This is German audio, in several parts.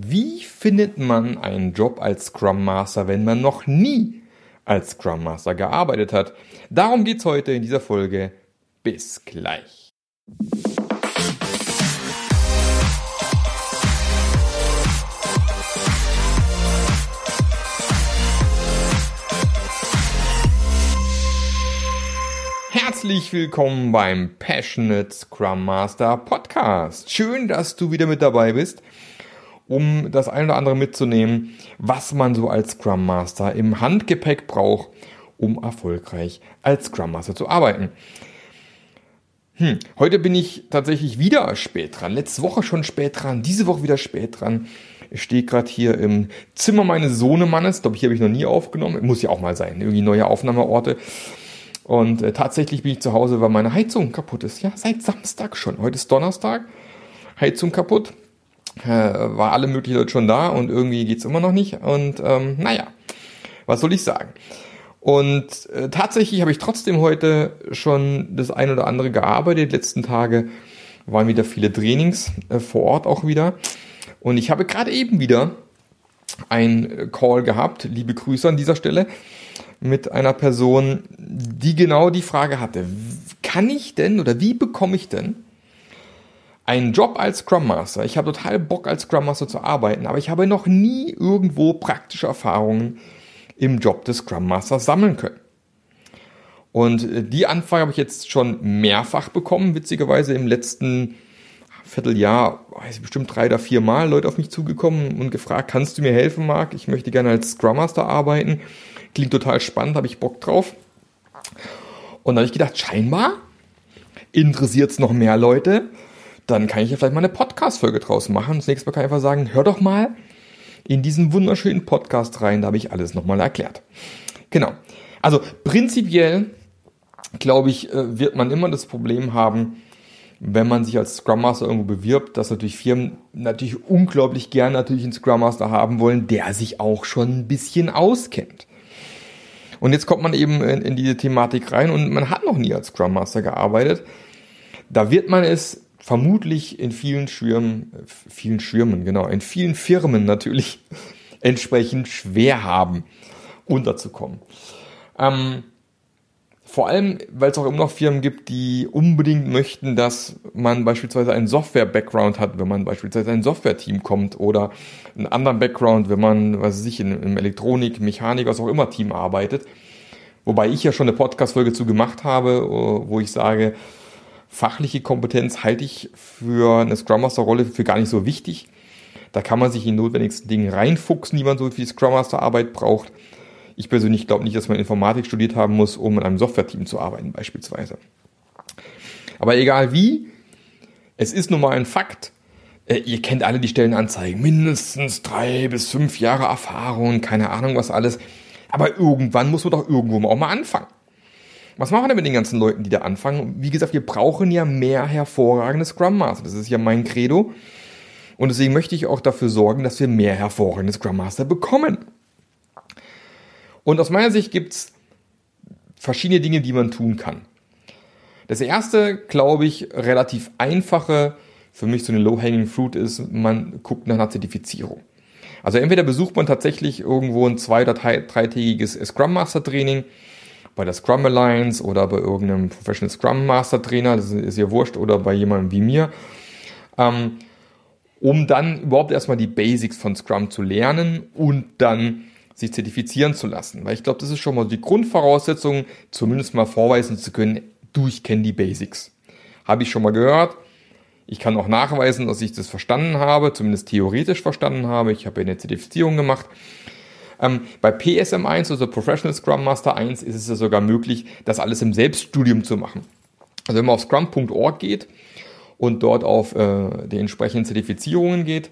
Wie findet man einen Job als Scrum Master, wenn man noch nie als Scrum Master gearbeitet hat? Darum geht's heute in dieser Folge. Bis gleich. Herzlich willkommen beim Passionate Scrum Master Podcast. Schön, dass du wieder mit dabei bist um das ein oder andere mitzunehmen, was man so als Scrum Master im Handgepäck braucht, um erfolgreich als Scrum Master zu arbeiten. Hm, heute bin ich tatsächlich wieder spät dran. Letzte Woche schon spät dran, diese Woche wieder spät dran. Ich stehe gerade hier im Zimmer meines Sohnemannes. Glaube ich, hier habe ich noch nie aufgenommen. Muss ja auch mal sein. Irgendwie neue Aufnahmeorte. Und äh, tatsächlich bin ich zu Hause, weil meine Heizung kaputt ist. Ja, seit Samstag schon. Heute ist Donnerstag. Heizung kaputt äh, war alle möglichen Leute schon da und irgendwie geht's immer noch nicht. Und ähm, naja, was soll ich sagen? Und äh, tatsächlich habe ich trotzdem heute schon das ein oder andere gearbeitet. Die letzten Tage waren wieder viele Trainings äh, vor Ort auch wieder. Und ich habe gerade eben wieder ein Call gehabt, liebe Grüße an dieser Stelle, mit einer Person, die genau die Frage hatte, kann ich denn oder wie bekomme ich denn einen Job als Scrum Master. Ich habe total Bock als Scrum Master zu arbeiten, aber ich habe noch nie irgendwo praktische Erfahrungen im Job des Scrum Masters sammeln können. Und äh, die Anfrage habe ich jetzt schon mehrfach bekommen, witzigerweise im letzten Vierteljahr, weiß ich, bestimmt drei oder vier Mal Leute auf mich zugekommen und gefragt, kannst du mir helfen, Marc? Ich möchte gerne als Scrum Master arbeiten. Klingt total spannend, habe ich Bock drauf. Und dann habe ich gedacht, scheinbar interessiert es noch mehr Leute dann kann ich ja vielleicht mal eine Podcast-Folge draus machen. Das nächste Mal kann ich einfach sagen, hör doch mal in diesen wunderschönen Podcast rein, da habe ich alles nochmal erklärt. Genau. Also prinzipiell, glaube ich, äh, wird man immer das Problem haben, wenn man sich als Scrum Master irgendwo bewirbt, dass natürlich Firmen natürlich unglaublich gern natürlich einen Scrum Master haben wollen, der sich auch schon ein bisschen auskennt. Und jetzt kommt man eben in, in diese Thematik rein und man hat noch nie als Scrum Master gearbeitet. Da wird man es vermutlich in vielen Schirmen, vielen Schirmen, genau, in vielen Firmen natürlich entsprechend schwer haben, unterzukommen. Ähm, vor allem, weil es auch immer noch Firmen gibt, die unbedingt möchten, dass man beispielsweise einen Software-Background hat, wenn man beispielsweise ein Software-Team kommt oder einen anderen Background, wenn man, was weiß ich, in, im Elektronik, Mechanik, was auch immer Team arbeitet. Wobei ich ja schon eine Podcast-Folge zu gemacht habe, wo ich sage, Fachliche Kompetenz halte ich für eine Scrum Master Rolle für gar nicht so wichtig. Da kann man sich in notwendigsten Dinge reinfuchsen, die man so die Scrum Master Arbeit braucht. Ich persönlich glaube nicht, dass man Informatik studiert haben muss, um in einem Software-Team zu arbeiten, beispielsweise. Aber egal wie, es ist nun mal ein Fakt. Äh, ihr kennt alle die Stellenanzeigen. Mindestens drei bis fünf Jahre Erfahrung, keine Ahnung was alles. Aber irgendwann muss man doch irgendwo auch mal anfangen. Was machen wir denn mit den ganzen Leuten, die da anfangen? Wie gesagt, wir brauchen ja mehr hervorragende Scrum Master. Das ist ja mein Credo. Und deswegen möchte ich auch dafür sorgen, dass wir mehr hervorragende Scrum Master bekommen. Und aus meiner Sicht gibt es verschiedene Dinge, die man tun kann. Das erste, glaube ich, relativ einfache, für mich so eine Low-Hanging Fruit ist, man guckt nach einer Zertifizierung. Also entweder besucht man tatsächlich irgendwo ein zwei- oder dreitägiges Scrum Master Training, bei der Scrum Alliance oder bei irgendeinem Professional Scrum Master Trainer, das ist ja wurscht, oder bei jemandem wie mir, ähm, um dann überhaupt erstmal die Basics von Scrum zu lernen und dann sich zertifizieren zu lassen. Weil ich glaube, das ist schon mal die Grundvoraussetzung, zumindest mal vorweisen zu können, du, ich kenne die Basics. Habe ich schon mal gehört. Ich kann auch nachweisen, dass ich das verstanden habe, zumindest theoretisch verstanden habe. Ich habe eine Zertifizierung gemacht. Ähm, bei PSM1, also Professional Scrum Master 1, ist es ja sogar möglich, das alles im Selbststudium zu machen. Also wenn man auf scrum.org geht und dort auf äh, die entsprechenden Zertifizierungen geht,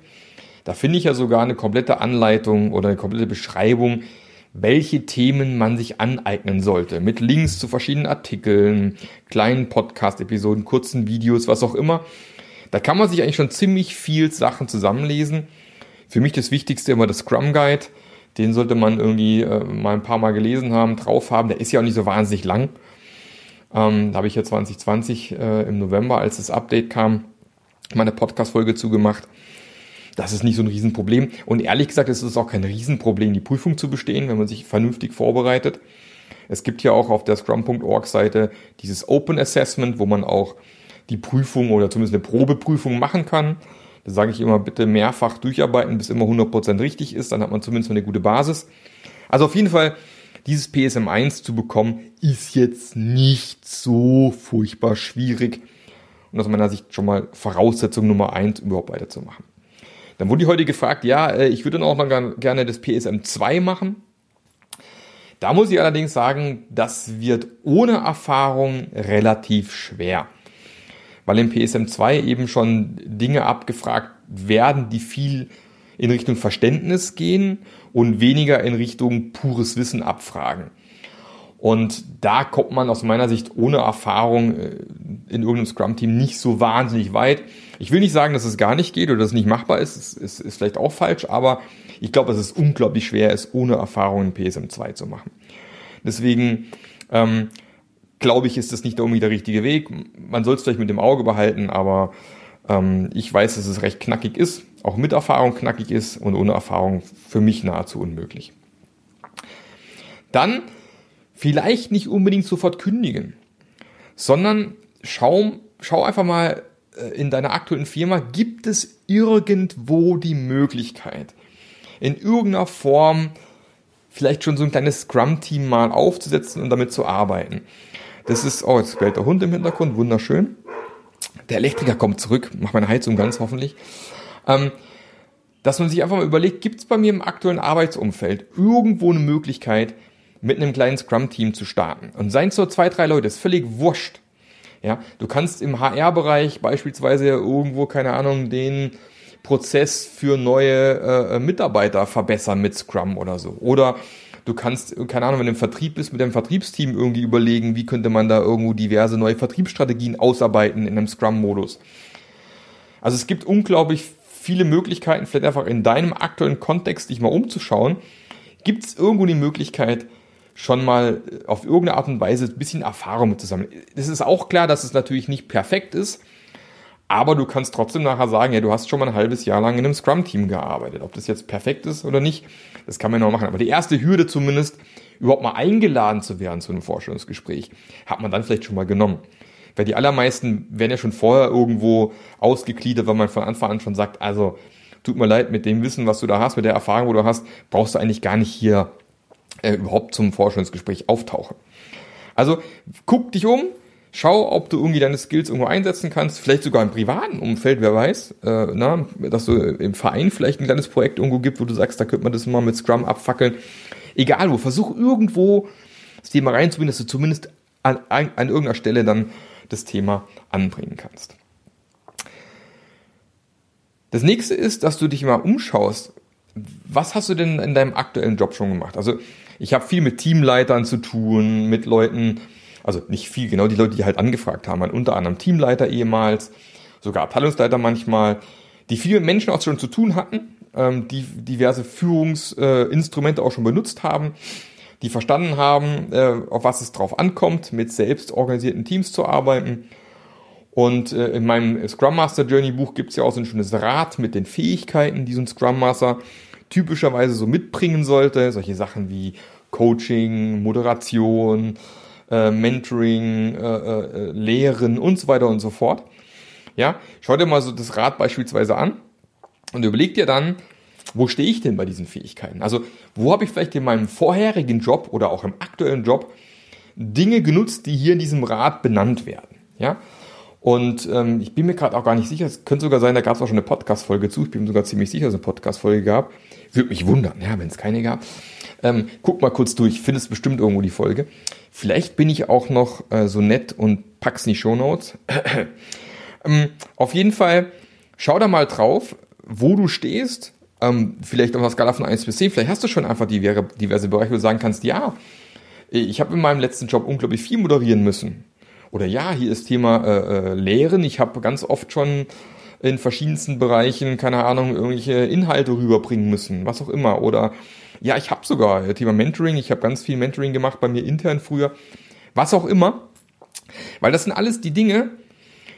da finde ich ja sogar eine komplette Anleitung oder eine komplette Beschreibung, welche Themen man sich aneignen sollte. Mit Links zu verschiedenen Artikeln, kleinen Podcast-Episoden, kurzen Videos, was auch immer. Da kann man sich eigentlich schon ziemlich viel Sachen zusammenlesen. Für mich das Wichtigste immer das Scrum Guide. Den sollte man irgendwie äh, mal ein paar Mal gelesen haben, drauf haben. Der ist ja auch nicht so wahnsinnig lang. Ähm, da habe ich ja 2020 äh, im November, als das Update kam, meine Podcast-Folge zugemacht. Das ist nicht so ein Riesenproblem. Und ehrlich gesagt, es ist auch kein Riesenproblem, die Prüfung zu bestehen, wenn man sich vernünftig vorbereitet. Es gibt ja auch auf der scrum.org Seite dieses Open Assessment, wo man auch die Prüfung oder zumindest eine Probeprüfung machen kann. Da sage ich immer, bitte mehrfach durcharbeiten, bis immer 100% richtig ist. Dann hat man zumindest eine gute Basis. Also auf jeden Fall, dieses PSM1 zu bekommen, ist jetzt nicht so furchtbar schwierig. Und aus meiner Sicht schon mal Voraussetzung Nummer eins, überhaupt weiterzumachen. Dann wurde ich heute gefragt, ja, äh, ich würde auch noch gerne das PSM 2 machen. Da muss ich allerdings sagen, das wird ohne Erfahrung relativ schwer. Weil im PSM 2 eben schon Dinge abgefragt werden, die viel in Richtung Verständnis gehen und weniger in Richtung pures Wissen abfragen. Und da kommt man aus meiner Sicht ohne Erfahrung äh, in irgendeinem Scrum-Team nicht so wahnsinnig weit. Ich will nicht sagen, dass es gar nicht geht oder dass es nicht machbar ist. Es ist, ist vielleicht auch falsch, aber ich glaube, dass es unglaublich schwer ist, ohne Erfahrung in PSM 2 zu machen. Deswegen ähm, glaube ich, ist das nicht irgendwie der richtige Weg. Man soll es vielleicht mit dem Auge behalten, aber ähm, ich weiß, dass es recht knackig ist, auch mit Erfahrung knackig ist und ohne Erfahrung für mich nahezu unmöglich. Dann vielleicht nicht unbedingt sofort kündigen, sondern schau, schau einfach mal äh, in deiner aktuellen Firma, gibt es irgendwo die Möglichkeit, in irgendeiner Form vielleicht schon so ein kleines Scrum-Team mal aufzusetzen und damit zu arbeiten. Das ist, oh, jetzt bellt der Hund im Hintergrund, wunderschön. Der Elektriker kommt zurück, macht meine Heizung ganz hoffentlich. Ähm, dass man sich einfach mal überlegt, gibt es bei mir im aktuellen Arbeitsumfeld irgendwo eine Möglichkeit, mit einem kleinen Scrum-Team zu starten. Und seien es nur zwei, drei Leute, ist völlig wurscht. Ja, du kannst im HR-Bereich beispielsweise irgendwo, keine Ahnung, den Prozess für neue äh, Mitarbeiter verbessern mit Scrum oder so. Oder du kannst, keine Ahnung, wenn du im Vertrieb bist, mit dem Vertriebsteam irgendwie überlegen, wie könnte man da irgendwo diverse neue Vertriebsstrategien ausarbeiten in einem Scrum-Modus. Also es gibt unglaublich viele Möglichkeiten, vielleicht einfach in deinem aktuellen Kontext dich mal umzuschauen. Gibt es irgendwo die Möglichkeit, schon mal auf irgendeine Art und Weise ein bisschen Erfahrung mit zusammen. Es ist auch klar, dass es natürlich nicht perfekt ist, aber du kannst trotzdem nachher sagen, ja, du hast schon mal ein halbes Jahr lang in einem Scrum-Team gearbeitet. Ob das jetzt perfekt ist oder nicht, das kann man noch machen. Aber die erste Hürde zumindest, überhaupt mal eingeladen zu werden zu einem Vorstellungsgespräch, hat man dann vielleicht schon mal genommen. Weil die allermeisten werden ja schon vorher irgendwo ausgegliedert, weil man von Anfang an schon sagt, also tut mir leid, mit dem Wissen, was du da hast, mit der Erfahrung, wo du hast, brauchst du eigentlich gar nicht hier äh, überhaupt zum Vorstellungsgespräch auftauchen. Also guck dich um, schau, ob du irgendwie deine Skills irgendwo einsetzen kannst, vielleicht sogar im privaten Umfeld, wer weiß, äh, na, dass du im Verein vielleicht ein kleines Projekt irgendwo gibt, wo du sagst, da könnte man das mal mit Scrum abfackeln. Egal wo, versuch irgendwo das Thema reinzubringen, dass du zumindest an, an, an irgendeiner Stelle dann das Thema anbringen kannst. Das nächste ist, dass du dich mal umschaust. Was hast du denn in deinem aktuellen Job schon gemacht? Also ich habe viel mit Teamleitern zu tun, mit Leuten, also nicht viel, genau die Leute, die halt angefragt haben, unter anderem Teamleiter ehemals, sogar Abteilungsleiter manchmal, die viel mit Menschen auch schon zu tun hatten, ähm, die diverse Führungsinstrumente äh, auch schon benutzt haben, die verstanden haben, äh, auf was es drauf ankommt, mit selbst organisierten Teams zu arbeiten. Und äh, in meinem Scrum Master Journey Buch gibt es ja auch so ein schönes Rad mit den Fähigkeiten, die so ein Scrum Master typischerweise so mitbringen sollte. Solche Sachen wie Coaching, Moderation, äh, Mentoring, äh, äh, Lehren und so weiter und so fort. Ja, schau dir mal so das Rad beispielsweise an und überleg dir dann, wo stehe ich denn bei diesen Fähigkeiten? Also, wo habe ich vielleicht in meinem vorherigen Job oder auch im aktuellen Job Dinge genutzt, die hier in diesem Rad benannt werden? Ja, und ähm, ich bin mir gerade auch gar nicht sicher, es könnte sogar sein, da gab es auch schon eine Podcast-Folge zu. Ich bin mir sogar ziemlich sicher, dass es eine Podcast-Folge gab. Würde mich wundern, ja, wenn es keine gab. Ähm, guck mal kurz durch, findest bestimmt irgendwo die Folge. Vielleicht bin ich auch noch äh, so nett und pack's in die Shownotes. ähm, auf jeden Fall, schau da mal drauf, wo du stehst. Ähm, vielleicht auf einer Skala von 1 bis 10. Vielleicht hast du schon einfach diverse, diverse Bereiche, wo du sagen kannst, ja, ich habe in meinem letzten Job unglaublich viel moderieren müssen oder ja, hier ist Thema äh, äh, Lehren. Ich habe ganz oft schon in verschiedensten Bereichen, keine Ahnung, irgendwelche Inhalte rüberbringen müssen, was auch immer. Oder ja, ich habe sogar Thema Mentoring, ich habe ganz viel Mentoring gemacht bei mir intern früher, was auch immer. Weil das sind alles die Dinge,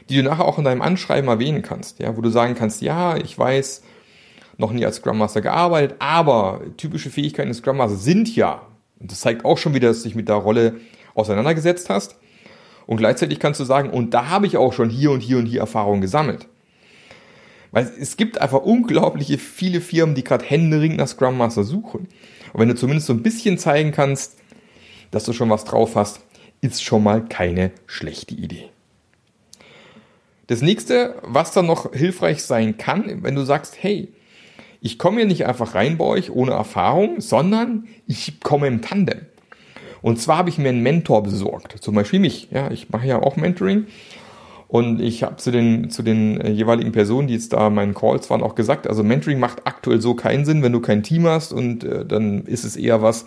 die du nachher auch in deinem Anschreiben erwähnen kannst, ja, wo du sagen kannst, ja, ich weiß, noch nie als Scrum Master gearbeitet, aber typische Fähigkeiten des Scrum Master sind ja, und das zeigt auch schon wieder, dass du dich mit der Rolle auseinandergesetzt hast. Und gleichzeitig kannst du sagen, und da habe ich auch schon hier und hier und hier Erfahrungen gesammelt. Weil es gibt einfach unglaubliche viele Firmen, die gerade händeringend nach Scrum Master suchen. Und wenn du zumindest so ein bisschen zeigen kannst, dass du schon was drauf hast, ist schon mal keine schlechte Idee. Das nächste, was dann noch hilfreich sein kann, wenn du sagst, hey, ich komme hier nicht einfach rein bei euch ohne Erfahrung, sondern ich komme im Tandem. Und zwar habe ich mir einen Mentor besorgt, zum Beispiel mich. Ja, ich mache ja auch Mentoring und ich habe zu den, zu den äh, jeweiligen Personen, die jetzt da in meinen Calls waren, auch gesagt, also Mentoring macht aktuell so keinen Sinn, wenn du kein Team hast und äh, dann ist es eher was,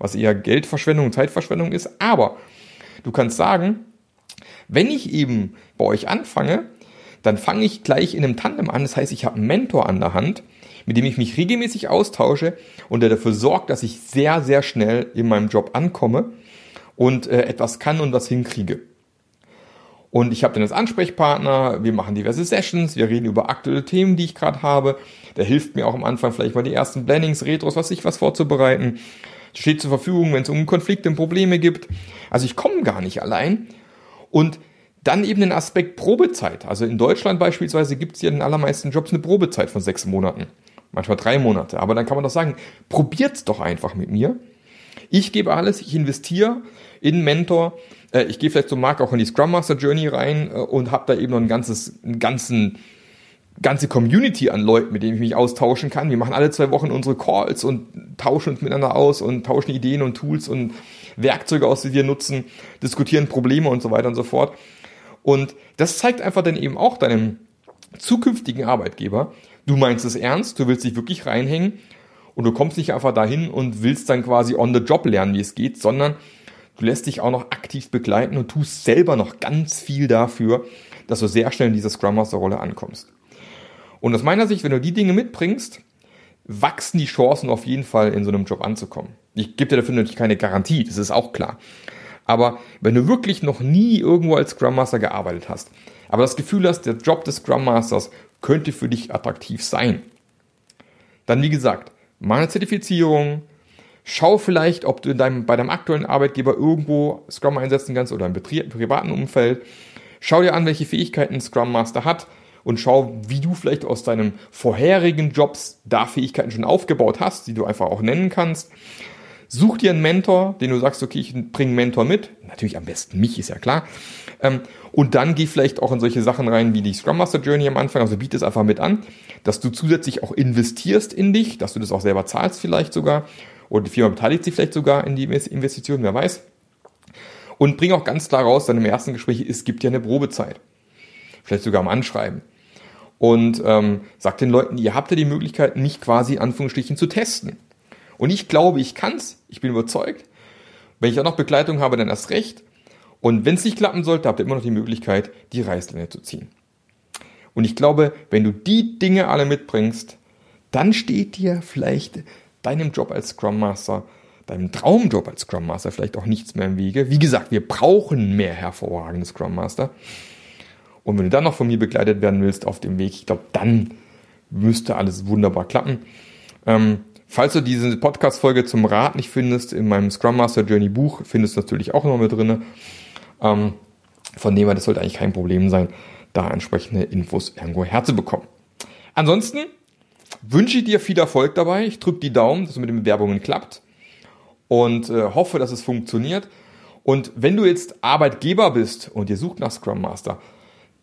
was eher Geldverschwendung Zeitverschwendung ist. Aber du kannst sagen, wenn ich eben bei euch anfange, dann fange ich gleich in einem Tandem an. Das heißt, ich habe einen Mentor an der Hand, mit dem ich mich regelmäßig austausche und der dafür sorgt, dass ich sehr, sehr schnell in meinem Job ankomme und äh, etwas kann und was hinkriege. Und ich habe dann als Ansprechpartner, wir machen diverse Sessions, wir reden über aktuelle Themen, die ich gerade habe. Der hilft mir auch am Anfang vielleicht mal die ersten Blendings, Retros, was ich was vorzubereiten. Steht zur Verfügung, wenn es um Konflikte und Probleme gibt. Also ich komme gar nicht allein. Und dann eben den Aspekt Probezeit. Also in Deutschland beispielsweise gibt es ja in den allermeisten Jobs eine Probezeit von sechs Monaten. Manchmal drei Monate. Aber dann kann man doch sagen, probiert's doch einfach mit mir. Ich gebe alles, ich investiere in Mentor. Äh, ich gehe vielleicht so Mark auch in die Scrum Master Journey rein äh, und habe da eben noch ein ganzes, einen ganzen, ganze Community an Leuten, mit denen ich mich austauschen kann. Wir machen alle zwei Wochen unsere Calls und tauschen uns miteinander aus und tauschen Ideen und Tools und Werkzeuge aus, die wir nutzen, diskutieren Probleme und so weiter und so fort. Und das zeigt einfach dann eben auch deinem zukünftigen Arbeitgeber, du meinst es ernst, du willst dich wirklich reinhängen und du kommst nicht einfach dahin und willst dann quasi on the job lernen, wie es geht, sondern du lässt dich auch noch aktiv begleiten und tust selber noch ganz viel dafür, dass du sehr schnell in dieser Scrum Master Rolle ankommst. Und aus meiner Sicht, wenn du die Dinge mitbringst, wachsen die Chancen auf jeden Fall in so einem Job anzukommen. Ich gebe dir dafür natürlich keine Garantie, das ist auch klar. Aber wenn du wirklich noch nie irgendwo als Scrum Master gearbeitet hast, aber das Gefühl hast, der Job des Scrum Masters könnte für dich attraktiv sein, dann wie gesagt, Mach Zertifizierung. Schau vielleicht, ob du in deinem, bei deinem aktuellen Arbeitgeber irgendwo Scrum einsetzen kannst oder im privaten Umfeld. Schau dir an, welche Fähigkeiten Scrum Master hat und schau, wie du vielleicht aus deinem vorherigen Jobs da Fähigkeiten schon aufgebaut hast, die du einfach auch nennen kannst. Such dir einen Mentor, den du sagst, okay, ich bringe einen Mentor mit. Natürlich am besten mich, ist ja klar. Ähm, und dann geh vielleicht auch in solche Sachen rein wie die Scrum Master Journey am Anfang. Also biete es einfach mit an, dass du zusätzlich auch investierst in dich, dass du das auch selber zahlst vielleicht sogar. Oder die Firma beteiligt sich vielleicht sogar in die Investition, wer weiß. Und bring auch ganz klar raus, dann im ersten Gespräch, es gibt ja eine Probezeit. Vielleicht sogar am Anschreiben. Und ähm, sag den Leuten, ihr habt ja die Möglichkeit, mich quasi Anführungsstrichen zu testen. Und ich glaube, ich kann's. Ich bin überzeugt. Wenn ich auch noch Begleitung habe, dann erst recht. Und wenn es nicht klappen sollte, habt ihr immer noch die Möglichkeit, die Reißleine zu ziehen. Und ich glaube, wenn du die Dinge alle mitbringst, dann steht dir vielleicht deinem Job als Scrum Master, deinem Traumjob als Scrum Master vielleicht auch nichts mehr im Wege. Wie gesagt, wir brauchen mehr hervorragende Scrum Master. Und wenn du dann noch von mir begleitet werden willst auf dem Weg, ich glaube, dann müsste alles wunderbar klappen. Ähm, falls du diese Podcast-Folge zum Rat nicht findest, in meinem Scrum Master Journey Buch findest du natürlich auch noch mit drinne. Ähm, von dem her, das sollte eigentlich kein Problem sein, da entsprechende Infos irgendwo herzubekommen. Ansonsten wünsche dir viel Erfolg dabei. Ich drücke die Daumen, dass es mit den Bewerbungen klappt und äh, hoffe, dass es funktioniert. Und wenn du jetzt Arbeitgeber bist und ihr sucht nach Scrum Master,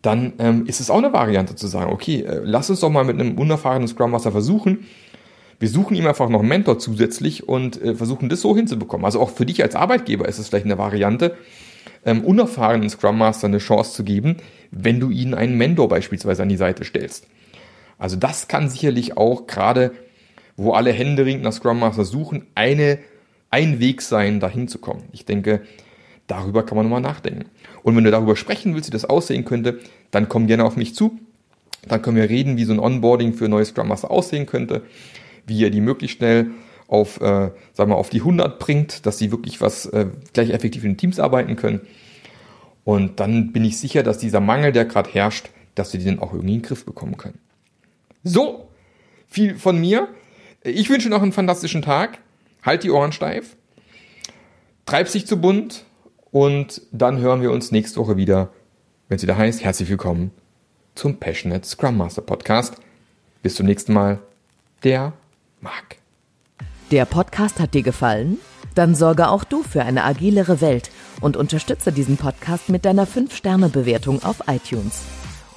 dann ähm, ist es auch eine Variante zu sagen, okay, äh, lass uns doch mal mit einem unerfahrenen Scrum Master versuchen. Wir suchen ihm einfach noch einen Mentor zusätzlich und äh, versuchen das so hinzubekommen. Also auch für dich als Arbeitgeber ist es vielleicht eine Variante, ähm, unerfahrenen Scrum Master eine Chance zu geben, wenn du ihnen einen Mentor beispielsweise an die Seite stellst. Also das kann sicherlich auch gerade, wo alle händeringend nach Scrum Master suchen, eine, ein Weg sein, dahin zu kommen. Ich denke, darüber kann man nochmal nachdenken. Und wenn du darüber sprechen willst, wie das aussehen könnte, dann komm gerne auf mich zu. Dann können wir reden, wie so ein Onboarding für neue Scrum Master aussehen könnte, wie ihr die möglichst schnell auf, äh, sagen wir, auf die 100 bringt, dass sie wirklich was äh, gleich effektiv in Teams arbeiten können. Und dann bin ich sicher, dass dieser Mangel, der gerade herrscht, dass wir den auch irgendwie in den Griff bekommen können. So, viel von mir. Ich wünsche noch einen fantastischen Tag. Halt die Ohren steif. Treib sich zu bunt. Und dann hören wir uns nächste Woche wieder, wenn es wieder heißt, herzlich willkommen zum Passionate Scrum Master Podcast. Bis zum nächsten Mal. Der Marc. Der Podcast hat dir gefallen? Dann sorge auch du für eine agilere Welt und unterstütze diesen Podcast mit deiner 5-Sterne-Bewertung auf iTunes.